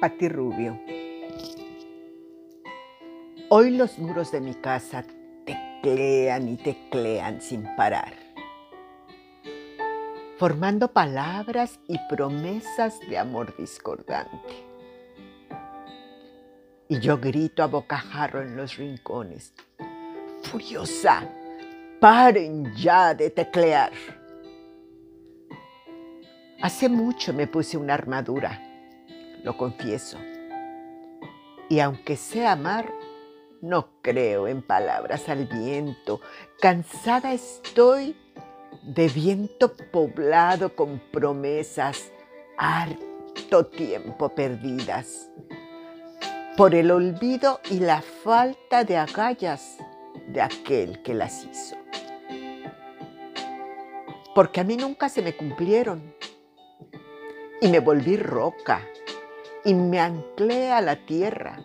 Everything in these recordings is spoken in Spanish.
Pati Rubio. Hoy los muros de mi casa teclean y teclean sin parar, formando palabras y promesas de amor discordante. Y yo grito a bocajarro en los rincones, furiosa, paren ya de teclear. Hace mucho me puse una armadura lo confieso. Y aunque sé amar, no creo en palabras al viento. Cansada estoy de viento poblado con promesas harto tiempo perdidas. Por el olvido y la falta de agallas de aquel que las hizo. Porque a mí nunca se me cumplieron. Y me volví roca y me anclé a la tierra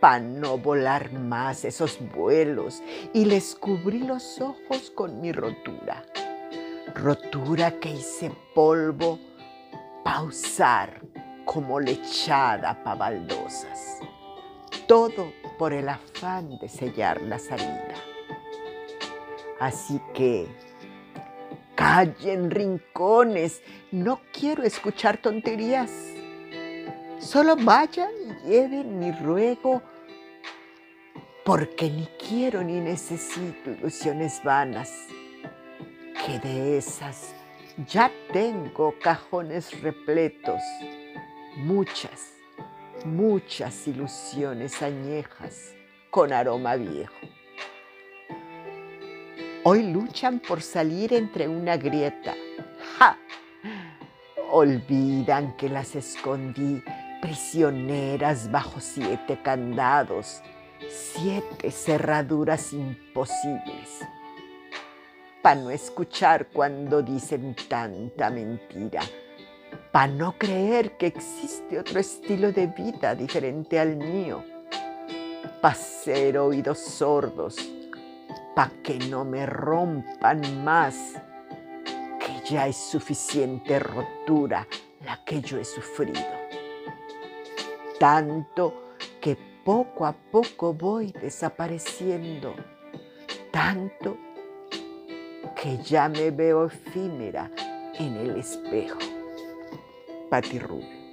para no volar más esos vuelos y les cubrí los ojos con mi rotura. Rotura que hice polvo pausar como lechada pa' baldosas. Todo por el afán de sellar la salida. Así que callen rincones, no quiero escuchar tonterías Solo vayan y lleven mi ruego, porque ni quiero ni necesito ilusiones vanas, que de esas ya tengo cajones repletos, muchas, muchas ilusiones añejas con aroma viejo. Hoy luchan por salir entre una grieta. ¡Ja! Olvidan que las escondí prisioneras bajo siete candados, siete cerraduras imposibles, para no escuchar cuando dicen tanta mentira, para no creer que existe otro estilo de vida diferente al mío, para ser oídos sordos, para que no me rompan más, que ya es suficiente rotura la que yo he sufrido tanto que poco a poco voy desapareciendo, tanto que ya me veo efímera en el espejo. Pati Rubio.